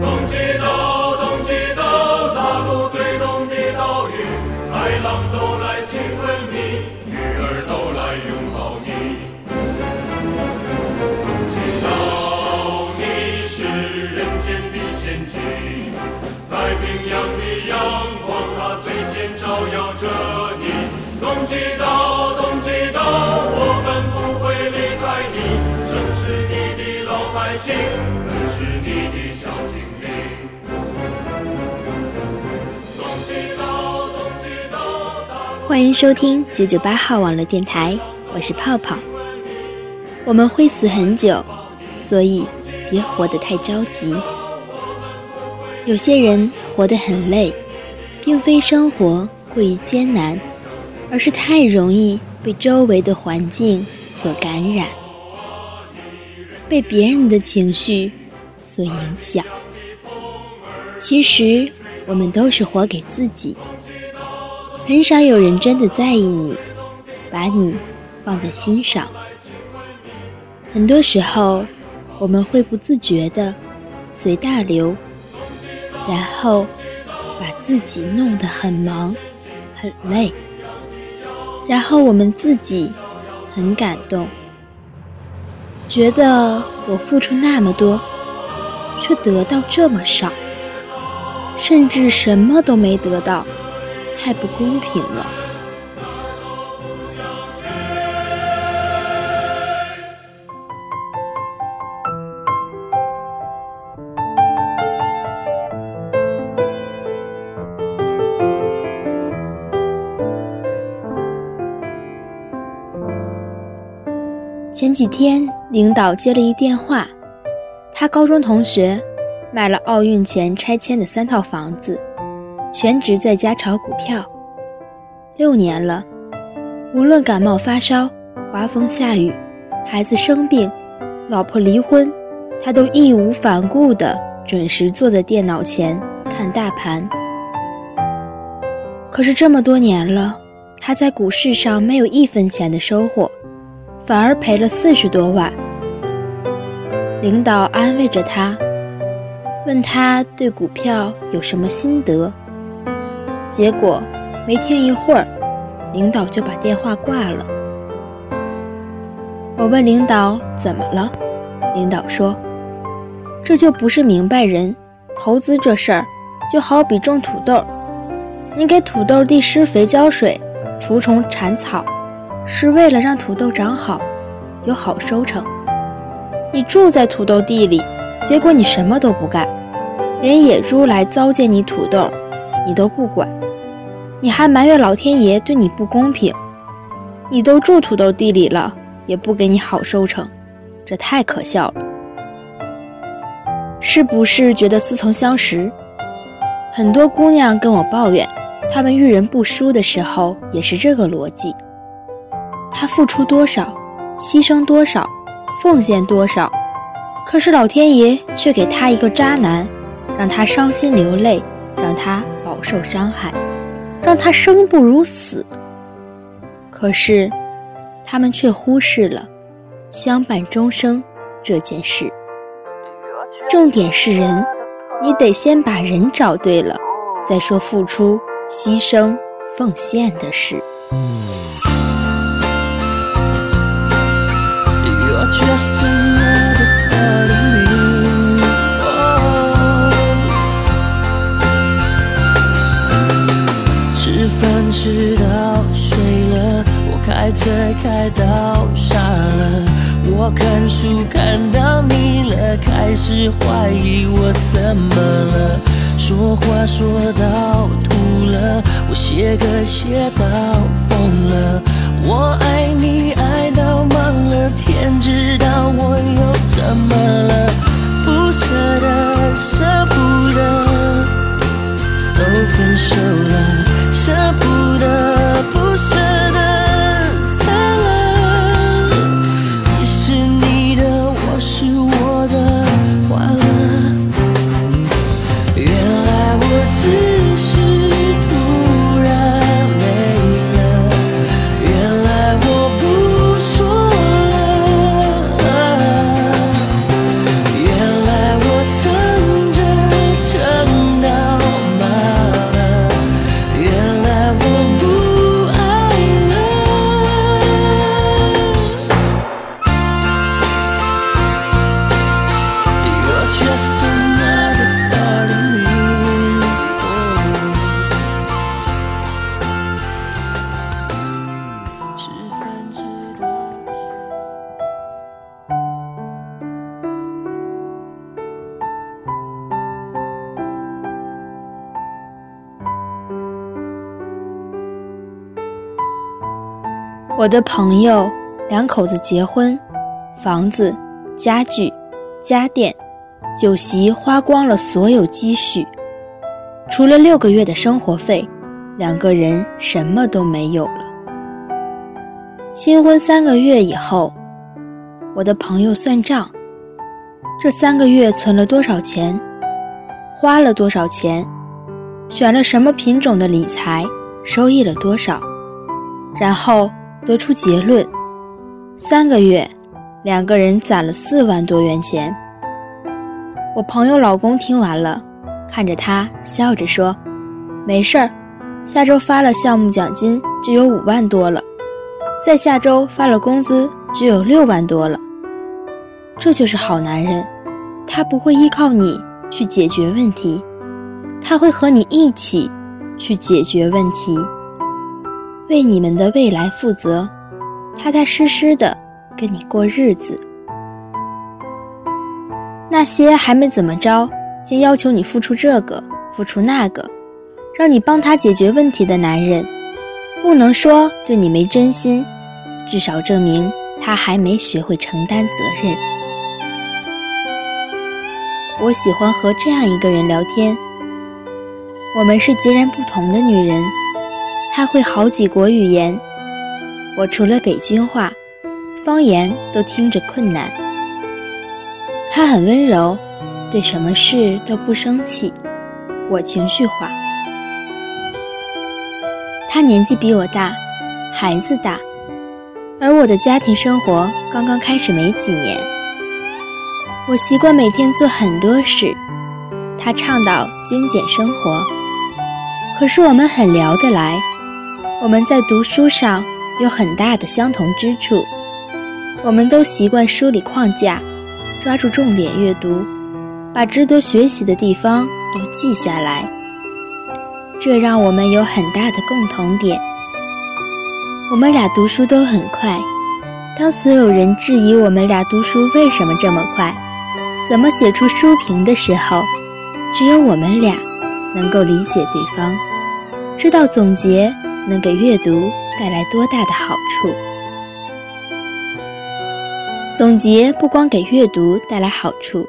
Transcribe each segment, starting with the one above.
东极岛东极岛大陆最东的岛屿，海浪都来亲吻你，鱼儿都来拥抱你。东极岛，你是人间的仙境，太平洋的阳光，它最先照耀着你。东极岛。欢迎收听九九八号网络电台，我是泡泡。我们会死很久，所以别活得太着急。有些人活得很累，并非生活过于艰难，而是太容易被周围的环境所感染，被别人的情绪所影响。其实，我们都是活给自己。很少有人真的在意你，把你放在心上。很多时候，我们会不自觉的随大流，然后把自己弄得很忙、很累，然后我们自己很感动，觉得我付出那么多，却得到这么少，甚至什么都没得到。太不公平了。前几天，领导接了一电话，他高中同学卖了奥运前拆迁的三套房子。全职在家炒股票，六年了，无论感冒发烧、刮风下雨、孩子生病、老婆离婚，他都义无反顾地准时坐在电脑前看大盘。可是这么多年了，他在股市上没有一分钱的收获，反而赔了四十多万。领导安慰着他，问他对股票有什么心得。结果没听一会儿，领导就把电话挂了。我问领导怎么了，领导说：“这就不是明白人。投资这事儿，就好比种土豆，你给土豆地施肥浇水、除虫铲草，是为了让土豆长好，有好收成。你住在土豆地里，结果你什么都不干，连野猪来糟践你土豆，你都不管。”你还埋怨老天爷对你不公平？你都住土豆地里了，也不给你好收成，这太可笑了。是不是觉得似曾相识？很多姑娘跟我抱怨，她们遇人不淑的时候也是这个逻辑。他付出多少，牺牲多少，奉献多少，可是老天爷却给他一个渣男，让他伤心流泪，让他饱受伤害。让他生不如死，可是他们却忽视了相伴终生这件事。重点是人，你得先把人找对了，再说付出、牺牲、奉献的事。他说道我的朋友两口子结婚，房子、家具、家电、酒席花光了所有积蓄，除了六个月的生活费，两个人什么都没有了。新婚三个月以后，我的朋友算账，这三个月存了多少钱，花了多少钱，选了什么品种的理财，收益了多少，然后。得出结论：三个月，两个人攒了四万多元钱。我朋友老公听完了，看着他笑着说：“没事儿，下周发了项目奖金就有五万多了，在下周发了工资就有六万多了。这就是好男人，他不会依靠你去解决问题，他会和你一起去解决问题。”为你们的未来负责，踏踏实实的跟你过日子。那些还没怎么着，先要求你付出这个、付出那个，让你帮他解决问题的男人，不能说对你没真心，至少证明他还没学会承担责任。我喜欢和这样一个人聊天，我们是截然不同的女人。他会好几国语言，我除了北京话，方言都听着困难。他很温柔，对什么事都不生气，我情绪化。他年纪比我大，孩子大，而我的家庭生活刚刚开始没几年。我习惯每天做很多事，他倡导精简生活，可是我们很聊得来。我们在读书上有很大的相同之处，我们都习惯梳理框架，抓住重点阅读，把值得学习的地方都记下来。这让我们有很大的共同点。我们俩读书都很快。当所有人质疑我们俩读书为什么这么快，怎么写出书评的时候，只有我们俩能够理解对方，知道总结。能给阅读带来多大的好处？总结不光给阅读带来好处，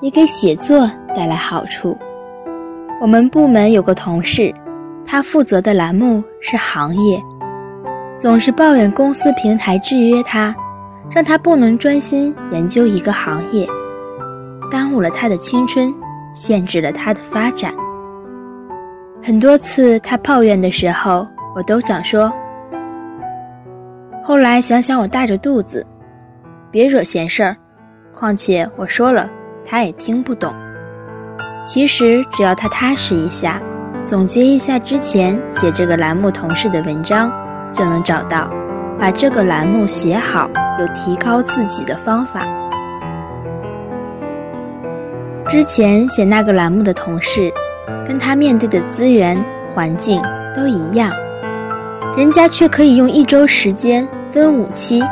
也给写作带来好处。我们部门有个同事，他负责的栏目是行业，总是抱怨公司平台制约他，让他不能专心研究一个行业，耽误了他的青春，限制了他的发展。很多次他抱怨的时候，我都想说。后来想想，我大着肚子，别惹闲事儿。况且我说了，他也听不懂。其实只要他踏实一下，总结一下之前写这个栏目同事的文章，就能找到把这个栏目写好又提高自己的方法。之前写那个栏目的同事。跟他面对的资源环境都一样，人家却可以用一周时间分五期，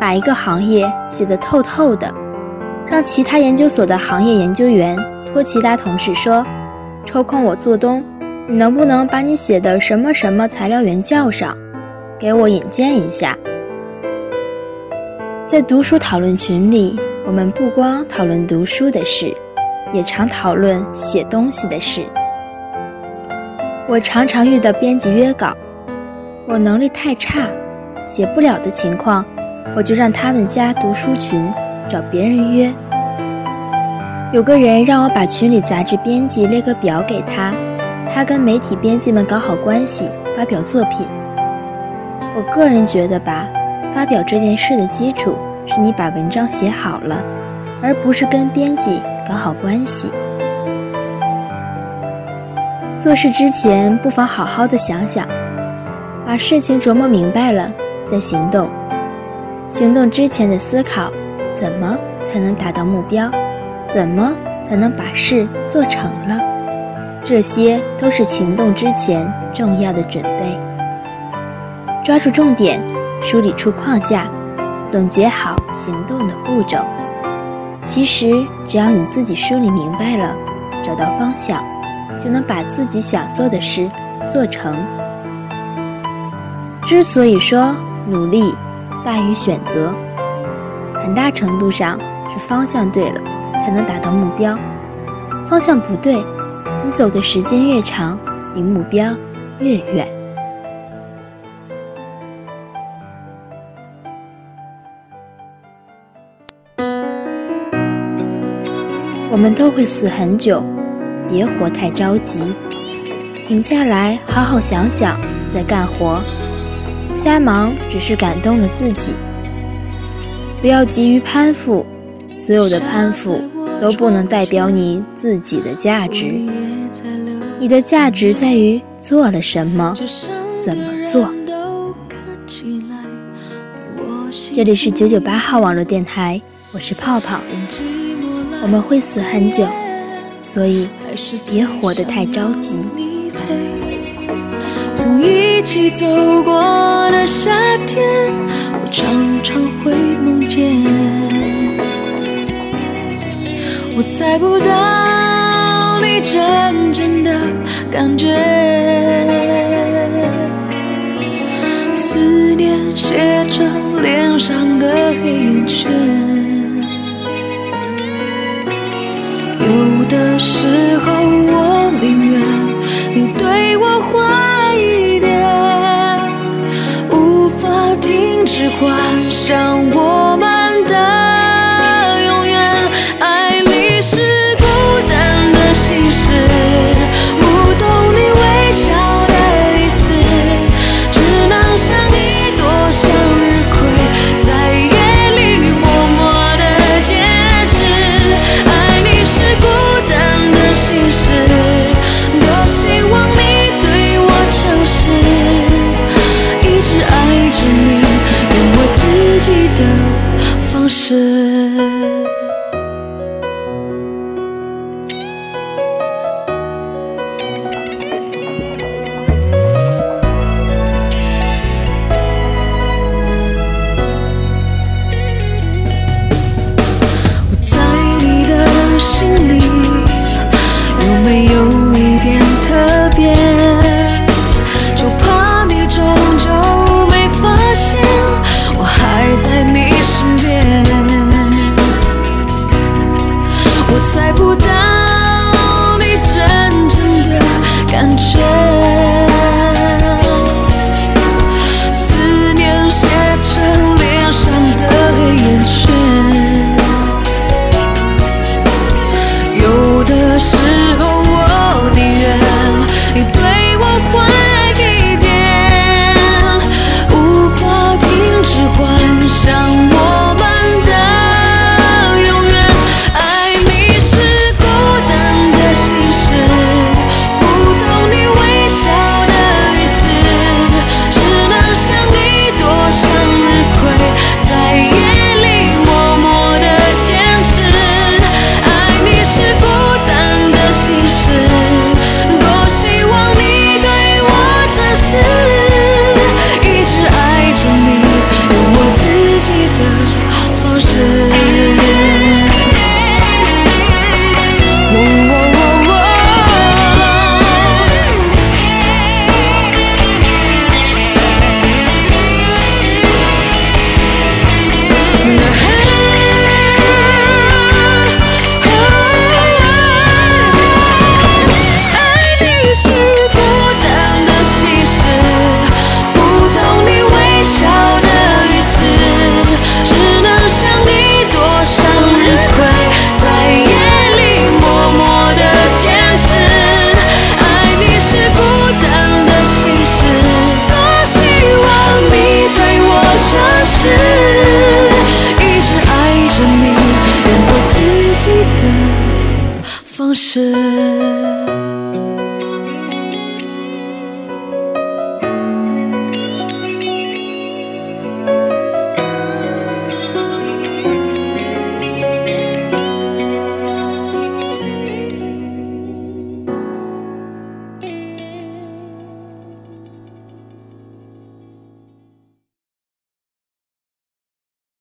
把一个行业写得透透的，让其他研究所的行业研究员托其他同事说：“抽空我做东，你能不能把你写的什么什么材料员叫上，给我引荐一下？”在读书讨论群里，我们不光讨论读书的事，也常讨论写东西的事。我常常遇到编辑约稿，我能力太差，写不了的情况，我就让他们加读书群，找别人约。有个人让我把群里杂志编辑列个表给他，他跟媒体编辑们搞好关系，发表作品。我个人觉得吧，发表这件事的基础是你把文章写好了，而不是跟编辑搞好关系。做事之前，不妨好好的想想，把事情琢磨明白了再行动。行动之前的思考，怎么才能达到目标？怎么才能把事做成了？这些都是行动之前重要的准备。抓住重点，梳理出框架，总结好行动的步骤。其实，只要你自己梳理明白了，找到方向。就能把自己想做的事做成。之所以说努力大于选择，很大程度上是方向对了才能达到目标，方向不对，你走的时间越长，离目标越远。我们都会死很久，别活太着急，停下来好好想想再干活。瞎忙只是感动了自己，不要急于攀附，所有的攀附都不能代表你自己的价值。你的价值在于做了什么，怎么做。这里是九九八号网络电台，我是泡泡。我们会死很久，所以别活得太着急。曾一起走过的夏天，我常常会梦见。我猜不到你真正的感觉，思念写成脸上的黑眼圈。的时候，我宁愿你对我坏。一点，无法停止幻想我是。